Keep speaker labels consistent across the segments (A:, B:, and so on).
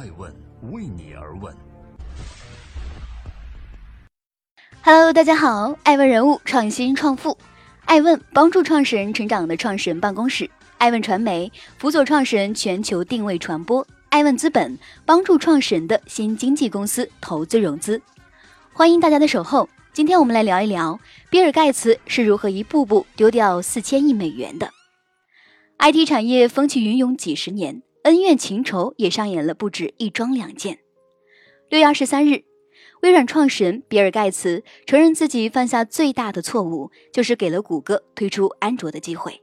A: 爱问为你而问。
B: Hello，大家好，爱问人物创新创富，爱问帮助创始人成长的创始人办公室，爱问传媒辅佐创始人全球定位传播，爱问资本帮助创始人的新经纪公司投资融资。欢迎大家的守候，今天我们来聊一聊比尔盖茨是如何一步步丢掉四千亿美元的。IT 产业风起云涌几十年，恩怨情仇也上演了不止一桩两件。六月二十三日。微软创始人比尔·盖茨承认自己犯下最大的错误，就是给了谷歌推出安卓的机会。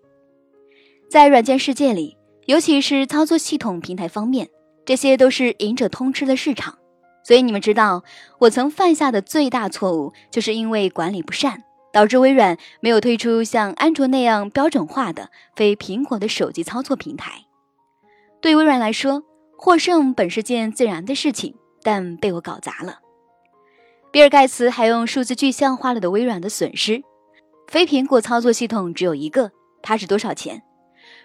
B: 在软件世界里，尤其是操作系统平台方面，这些都是赢者通吃的市场。所以你们知道，我曾犯下的最大错误，就是因为管理不善，导致微软没有推出像安卓那样标准化的非苹果的手机操作平台。对微软来说，获胜本是件自然的事情，但被我搞砸了。比尔·盖茨还用数字具象化了的微软的损失。非苹果操作系统只有一个，它是多少钱？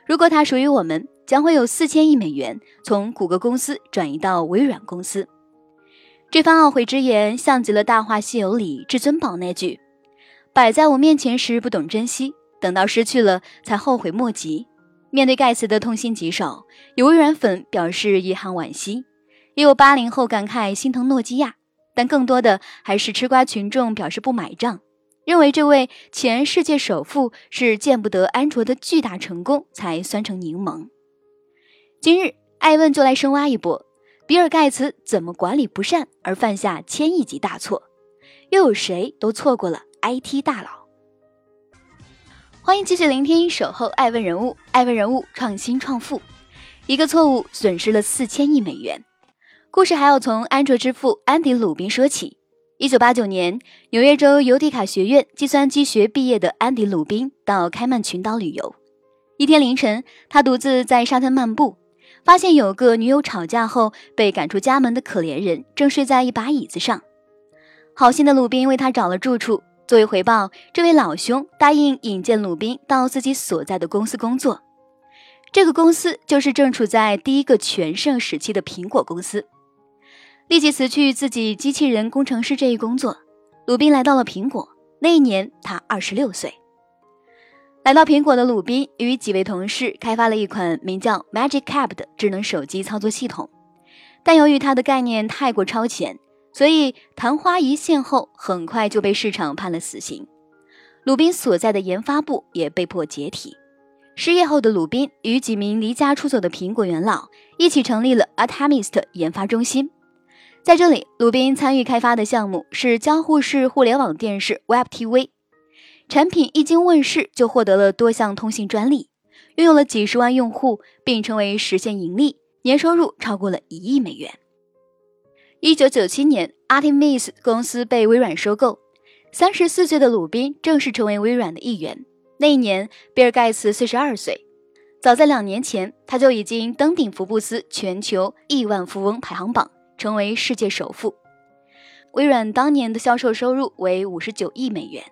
B: 如果它属于我们，将会有四千亿美元从谷歌公司转移到微软公司。这番懊悔之言，像极了《大话西游》里至尊宝那句：“摆在我面前时不懂珍惜，等到失去了才后悔莫及。”面对盖茨的痛心疾首，有微软粉表示遗憾惋惜，也有八零后感慨心疼诺基亚。但更多的还是吃瓜群众表示不买账，认为这位前世界首富是见不得安卓的巨大成功才酸成柠檬。今日艾问就来深挖一波，比尔盖茨怎么管理不善而犯下千亿级大错？又有谁都错过了 IT 大佬？欢迎继续聆听守候爱问人物，爱问人物创新创富，一个错误损失了四千亿美元。故事还要从安卓之父安迪·鲁宾说起。一九八九年，纽约州尤迪卡学院计算机学毕业的安迪·鲁宾到开曼群岛旅游。一天凌晨，他独自在沙滩漫步，发现有个女友吵架后被赶出家门的可怜人正睡在一把椅子上。好心的鲁宾为他找了住处。作为回报，这位老兄答应引荐鲁宾到自己所在的公司工作。这个公司就是正处在第一个全盛时期的苹果公司。立即辞去自己机器人工程师这一工作，鲁宾来到了苹果。那一年他二十六岁。来到苹果的鲁宾与几位同事开发了一款名叫 Magic Cap 的智能手机操作系统，但由于它的概念太过超前，所以昙花一现后很快就被市场判了死刑。鲁宾所在的研发部也被迫解体。失业后的鲁宾与几名离家出走的苹果元老一起成立了 Atomist 研发中心。在这里，鲁宾参与开发的项目是交互式互联网电视 Web TV，产品一经问世就获得了多项通信专利，拥有了几十万用户，并成为实现盈利，年收入超过了一亿美元。一九九七年，Artemis 公司被微软收购，三十四岁的鲁宾正式成为微软的一员。那一年，比尔盖茨四十二岁，早在两年前，他就已经登顶福布斯全球亿万富翁排行榜。成为世界首富。微软当年的销售收入为五十九亿美元，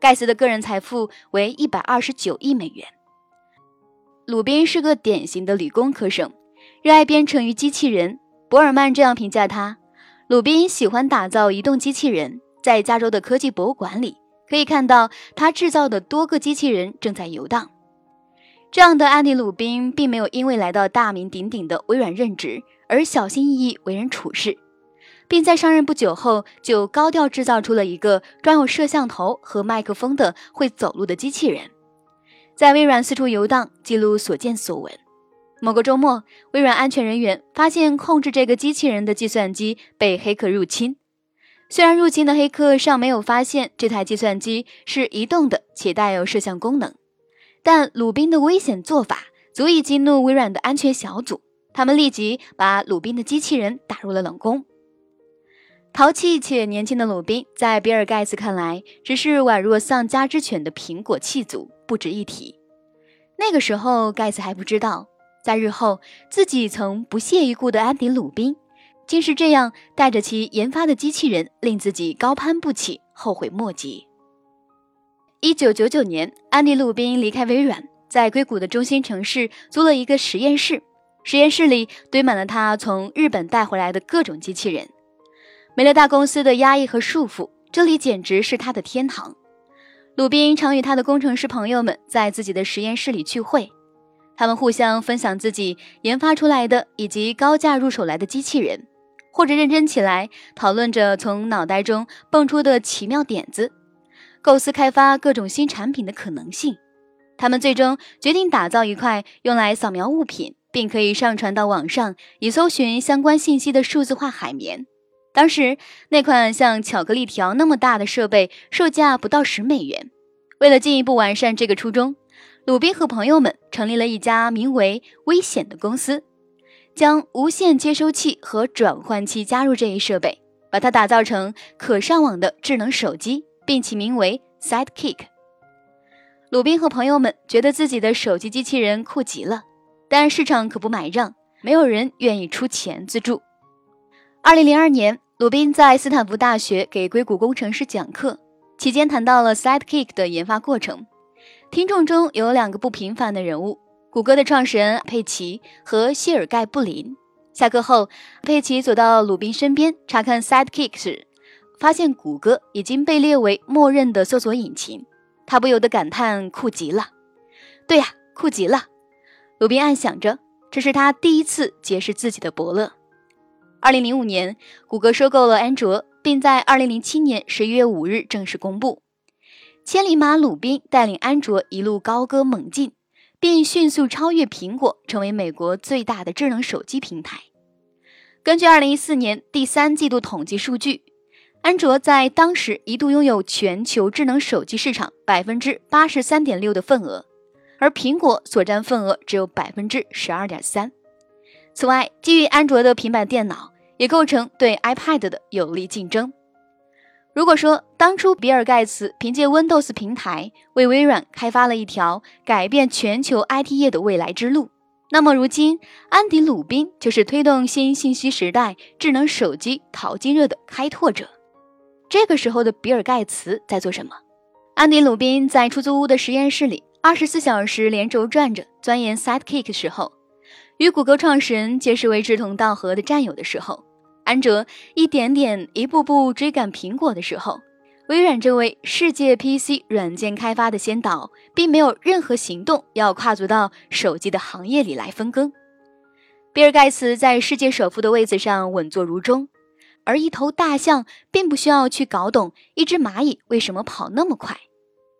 B: 盖茨的个人财富为一百二十九亿美元。鲁宾是个典型的理工科生，热爱编程与机器人。博尔曼这样评价他：鲁宾喜欢打造移动机器人，在加州的科技博物馆里可以看到他制造的多个机器人正在游荡。这样的安迪·鲁宾并没有因为来到大名鼎鼎的微软任职。而小心翼翼为人处事，并在上任不久后就高调制造出了一个装有摄像头和麦克风的会走路的机器人，在微软四处游荡，记录所见所闻。某个周末，微软安全人员发现控制这个机器人的计算机被黑客入侵。虽然入侵的黑客尚没有发现这台计算机是移动的且带有摄像功能，但鲁宾的危险做法足以激怒微软的安全小组。他们立即把鲁宾的机器人打入了冷宫。淘气且年轻的鲁宾，在比尔·盖茨看来，只是宛若丧家之犬的苹果弃族，不值一提。那个时候，盖茨还不知道，在日后自己曾不屑一顾的安迪·鲁宾，竟是这样带着其研发的机器人，令自己高攀不起，后悔莫及。一九九九年，安迪·鲁宾离开微软，在硅谷的中心城市租了一个实验室。实验室里堆满了他从日本带回来的各种机器人。没了大公司的压抑和束缚，这里简直是他的天堂。鲁宾常与他的工程师朋友们在自己的实验室里聚会，他们互相分享自己研发出来的以及高价入手来的机器人，或者认真起来讨论着从脑袋中蹦出的奇妙点子，构思开发各种新产品的可能性。他们最终决定打造一块用来扫描物品，并可以上传到网上以搜寻相关信息的数字化海绵。当时那款像巧克力条那么大的设备售价不到十美元。为了进一步完善这个初衷，鲁宾和朋友们成立了一家名为“危险”的公司，将无线接收器和转换器加入这一设备，把它打造成可上网的智能手机，并起名为 Sidekick。鲁宾和朋友们觉得自己的手机机器人酷极了，但市场可不买账，没有人愿意出钱资助。二零零二年。鲁宾在斯坦福大学给硅谷工程师讲课期间，谈到了 Sidekick 的研发过程。听众中有两个不平凡的人物：谷歌的创始人佩奇和谢尔盖·布林。下课后，佩奇走到鲁宾身边查看 Sidekick 时，发现谷歌已经被列为默认的搜索引擎。他不由得感叹：“酷极了！”对呀，酷极了！鲁宾暗想着，这是他第一次结识自己的伯乐。二零零五年，谷歌收购了安卓，并在二零零七年十一月五日正式公布。千里马鲁宾带领安卓一路高歌猛进，并迅速超越苹果，成为美国最大的智能手机平台。根据二零一四年第三季度统计数据，安卓在当时一度拥有全球智能手机市场百分之八十三点六的份额，而苹果所占份额只有百分之十二点三。此外，基于安卓的平板电脑。也构成对 iPad 的有力竞争。如果说当初比尔盖茨凭借 Windows 平台为微软开发了一条改变全球 IT 业的未来之路，那么如今安迪·鲁宾就是推动新信息时代智能手机淘金热的开拓者。这个时候的比尔盖茨在做什么？安迪·鲁宾在出租屋的实验室里，二十四小时连轴转着钻研 Sidekick 的时候。与谷歌创始人结识为志同道合的战友的时候，安卓一点点、一步步追赶苹果的时候，微软这位世界 PC 软件开发的先导，并没有任何行动要跨足到手机的行业里来分羹。比尔盖茨在世界首富的位子上稳坐如钟，而一头大象并不需要去搞懂一只蚂蚁为什么跑那么快。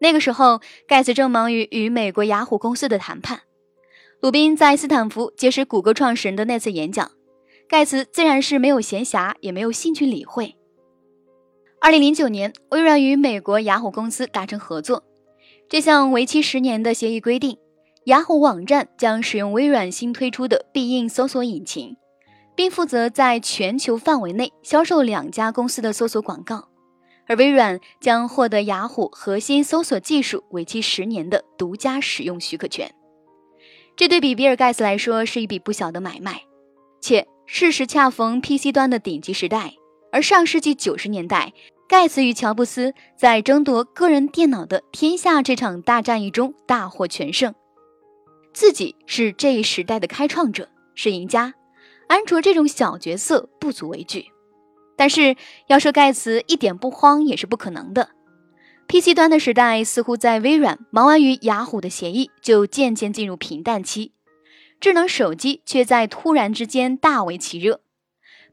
B: 那个时候，盖茨正忙于与美国雅虎公司的谈判。鲁宾在斯坦福结识谷歌创始人的那次演讲，盖茨自然是没有闲暇，也没有兴趣理会。二零零九年，微软与美国雅虎公司达成合作，这项为期十年的协议规定，雅虎网站将使用微软新推出的必应搜索引擎，并负责在全球范围内销售两家公司的搜索广告，而微软将获得雅虎核心搜索技术为期十年的独家使用许可权。这对比比尔盖茨来说是一笔不小的买卖，且事实恰逢 PC 端的顶级时代。而上世纪九十年代，盖茨与乔布斯在争夺个人电脑的天下这场大战役中大获全胜，自己是这一时代的开创者，是赢家。安卓这种小角色不足为惧，但是要说盖茨一点不慌也是不可能的。PC 端的时代似乎在微软忙完与雅虎的协议，就渐渐进入平淡期。智能手机却在突然之间大为其热。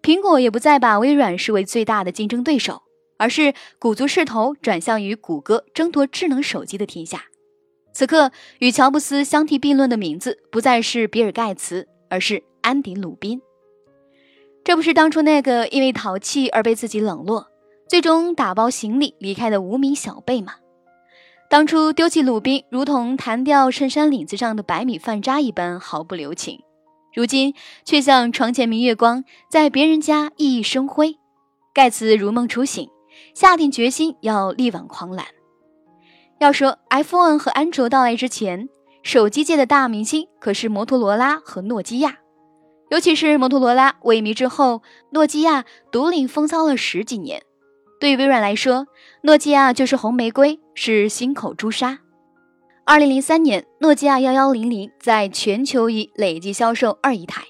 B: 苹果也不再把微软视为最大的竞争对手，而是鼓足势头转向与谷歌争夺智能手机的天下。此刻，与乔布斯相提并论的名字不再是比尔盖茨，而是安迪鲁宾。这不是当初那个因为淘气而被自己冷落。最终打包行李离开的无名小辈吗，当初丢弃鲁宾如同弹掉衬衫领子上的白米饭渣一般毫不留情，如今却像床前明月光，在别人家熠熠生辉。盖茨如梦初醒，下定决心要力挽狂澜。要说 iPhone 和安卓到来之前，手机界的大明星可是摩托罗拉和诺基亚，尤其是摩托罗拉萎靡之后，诺基亚独领风骚了十几年。对于微软来说，诺基亚就是红玫瑰，是心口朱砂。二零零三年，诺基亚幺幺零零在全球已累计销售二亿台。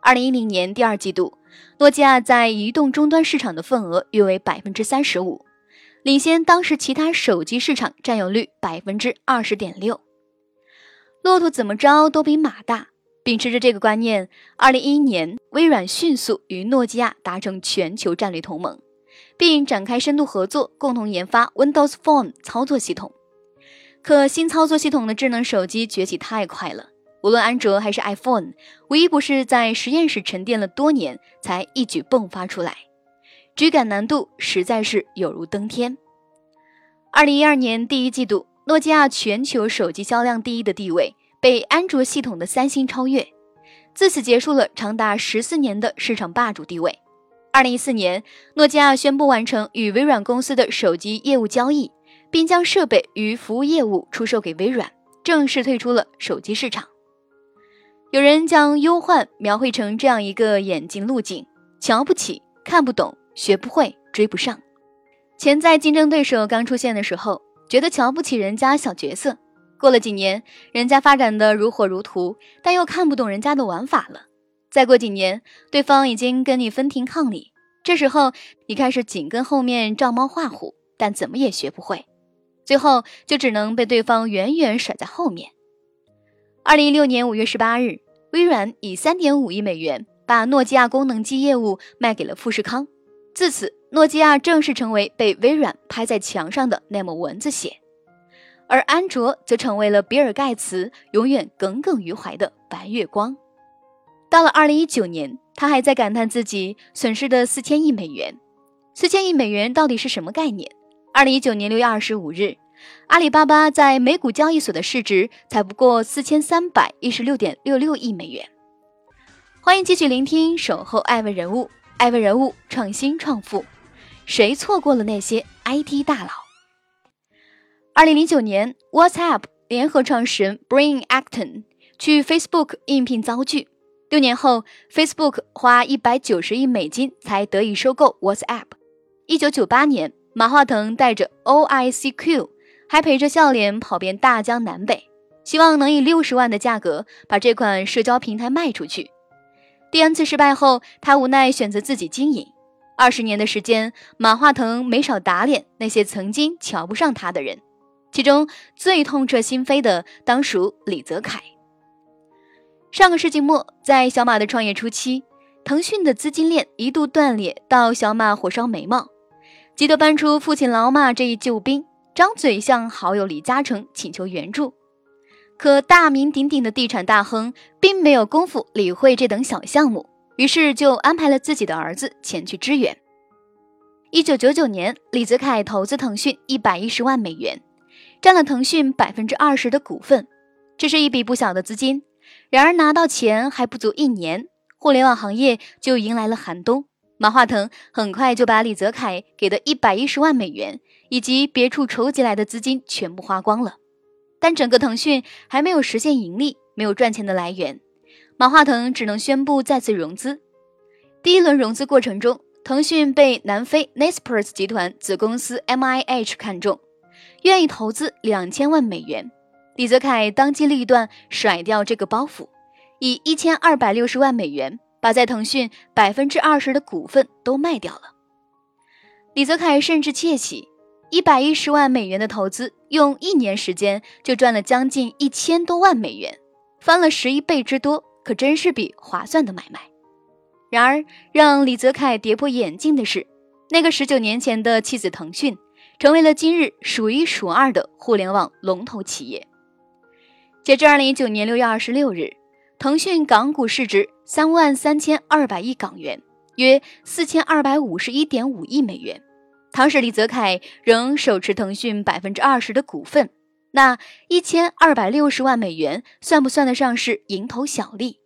B: 二零一零年第二季度，诺基亚在移动终端市场的份额约为百分之三十五，领先当时其他手机市场占有率百分之二十点六。骆驼怎么着都比马大。秉持着这个观念，二零一一年，微软迅速与诺基亚达成全球战略同盟，并展开深度合作，共同研发 Windows Phone 操作系统。可新操作系统的智能手机崛起太快了，无论安卓还是 iPhone，无一不是在实验室沉淀了多年才一举迸发出来，追赶难度实在是有如登天。二零一二年第一季度，诺基亚全球手机销量第一的地位被安卓系统的三星超越，自此结束了长达十四年的市场霸主地位。二零一四年，诺基亚宣布完成与微软公司的手机业务交易。并将设备与服务业务出售给微软，正式退出了手机市场。有人将忧患描绘成这样一个眼睛路径：瞧不起、看不懂、学不会、追不上。潜在竞争对手刚出现的时候，觉得瞧不起人家小角色；过了几年，人家发展的如火如荼，但又看不懂人家的玩法了。再过几年，对方已经跟你分庭抗礼，这时候你开始紧跟后面照猫画虎，但怎么也学不会。最后就只能被对方远远甩在后面。二零一六年五月十八日，微软以三点五亿美元把诺基亚功能机业务卖给了富士康，自此，诺基亚正式成为被微软拍在墙上的那抹蚊子血，而安卓则成为了比尔盖茨永远耿耿于怀的白月光。到了二零一九年，他还在感叹自己损失的四千亿美元。四千亿美元到底是什么概念？二零一九年六月二十五日，阿里巴巴在美股交易所的市值才不过四千三百一十六点六六亿美元。欢迎继续聆听《守候爱问人物》，爱问人物创新创富，谁错过了那些 IT 大佬？二零零九年，WhatsApp 联合创始人 Brian Acton 去 Facebook 应聘遭拒，六年后，Facebook 花一百九十亿美金才得以收购 WhatsApp。一九九八年。马化腾带着 OICQ，还陪着笑脸跑遍大江南北，希望能以六十万的价格把这款社交平台卖出去。第 N 次失败后，他无奈选择自己经营。二十年的时间，马化腾没少打脸那些曾经瞧不上他的人，其中最痛彻心扉的当属李泽楷。上个世纪末，在小马的创业初期，腾讯的资金链一度断裂到小马火烧眉毛。急得搬出父亲老马这一救兵，张嘴向好友李嘉诚请求援助。可大名鼎鼎的地产大亨并没有功夫理会这等小项目，于是就安排了自己的儿子前去支援。一九九九年，李泽楷投资腾讯一百一十万美元，占了腾讯百分之二十的股份，这是一笔不小的资金。然而拿到钱还不足一年，互联网行业就迎来了寒冬。马化腾很快就把李泽楷给的一百一十万美元以及别处筹集来的资金全部花光了，但整个腾讯还没有实现盈利，没有赚钱的来源，马化腾只能宣布再次融资。第一轮融资过程中，腾讯被南非 Naspers 集团子公司 MIH 看中，愿意投资两千万美元。李泽楷当机立断甩掉这个包袱，以一千二百六十万美元。把在腾讯百分之二十的股份都卖掉了。李泽楷甚至窃喜，一百一十万美元的投资，用一年时间就赚了将近一千多万美元，翻了十一倍之多，可真是笔划算的买卖。然而，让李泽楷跌破眼镜的是，那个十九年前的妻子腾讯，成为了今日数一数二的互联网龙头企业。截至二零一九年六月二十六日。腾讯港股市值三万三千二百亿港元，约四千二百五十一点五亿美元。当时李泽楷仍手持腾讯百分之二十的股份，那一千二百六十万美元算不算得上是蝇头小利？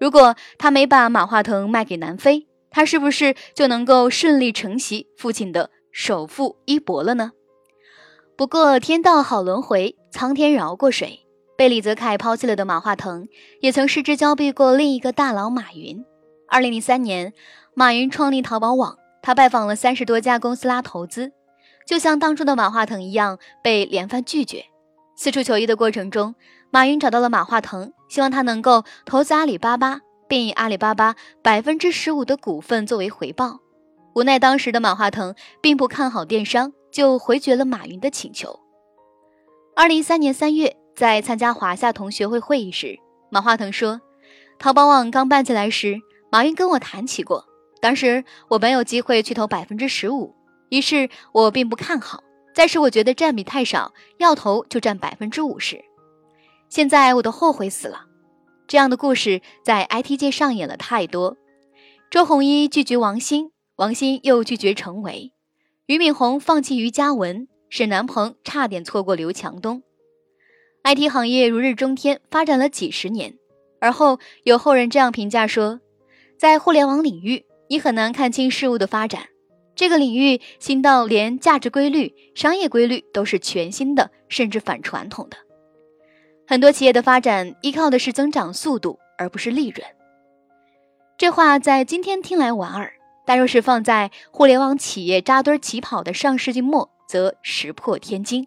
B: 如果他没把马化腾卖给南非，他是不是就能够顺利承袭父亲的首富衣钵了呢？不过天道好轮回，苍天饶过谁？被李泽楷抛弃了的马化腾，也曾失之交臂过另一个大佬马云。二零零三年，马云创立淘宝网，他拜访了三十多家公司拉投资，就像当初的马化腾一样，被连番拒绝。四处求医的过程中，马云找到了马化腾，希望他能够投资阿里巴巴，并以阿里巴巴百分之十五的股份作为回报。无奈当时的马化腾并不看好电商，就回绝了马云的请求。二零一三年三月，在参加华夏同学会会议时，马化腾说：“淘宝网刚办起来时，马云跟我谈起过，当时我没有机会去投百分之十五，于是我并不看好。”再是我觉得占比太少，要投就占百分之五十。现在我都后悔死了。这样的故事在 IT 界上演了太多。周鸿祎拒绝王兴，王兴又拒绝程维；俞敏洪放弃于嘉文，沈南鹏差点错过刘强东。IT 行业如日中天，发展了几十年。而后有后人这样评价说，在互联网领域，你很难看清事物的发展。这个领域新到连价值规律、商业规律都是全新的，甚至反传统的。很多企业的发展依靠的是增长速度，而不是利润。这话在今天听来莞尔，但若是放在互联网企业扎堆起跑的上世纪末，则石破天惊。